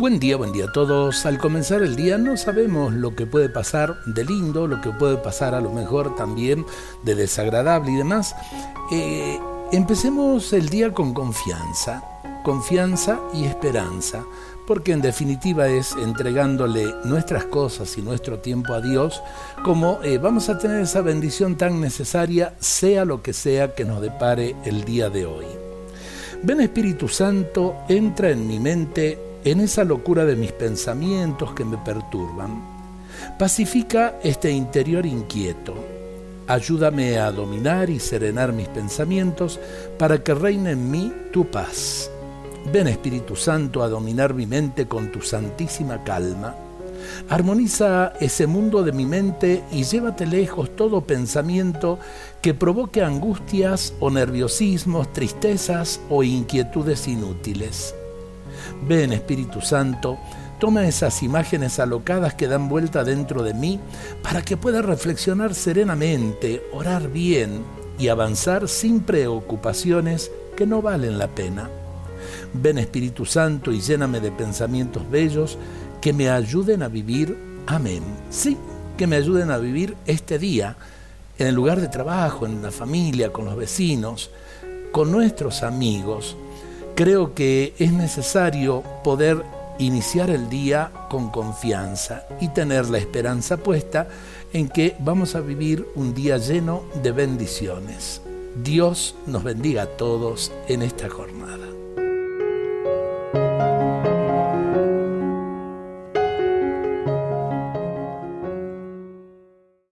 Buen día, buen día a todos. Al comenzar el día no sabemos lo que puede pasar de lindo, lo que puede pasar a lo mejor también de desagradable y demás. Eh, empecemos el día con confianza, confianza y esperanza, porque en definitiva es entregándole nuestras cosas y nuestro tiempo a Dios como eh, vamos a tener esa bendición tan necesaria, sea lo que sea que nos depare el día de hoy. Ven Espíritu Santo, entra en mi mente, en esa locura de mis pensamientos que me perturban. Pacifica este interior inquieto. Ayúdame a dominar y serenar mis pensamientos para que reine en mí tu paz. Ven Espíritu Santo a dominar mi mente con tu santísima calma. Armoniza ese mundo de mi mente y llévate lejos todo pensamiento que provoque angustias o nerviosismos, tristezas o inquietudes inútiles. Ven Espíritu Santo, toma esas imágenes alocadas que dan vuelta dentro de mí para que pueda reflexionar serenamente, orar bien y avanzar sin preocupaciones que no valen la pena. Ven Espíritu Santo y lléname de pensamientos bellos que me ayuden a vivir. Amén. Sí, que me ayuden a vivir este día en el lugar de trabajo, en la familia, con los vecinos, con nuestros amigos creo que es necesario poder iniciar el día con confianza y tener la esperanza puesta en que vamos a vivir un día lleno de bendiciones. Dios nos bendiga a todos en esta jornada.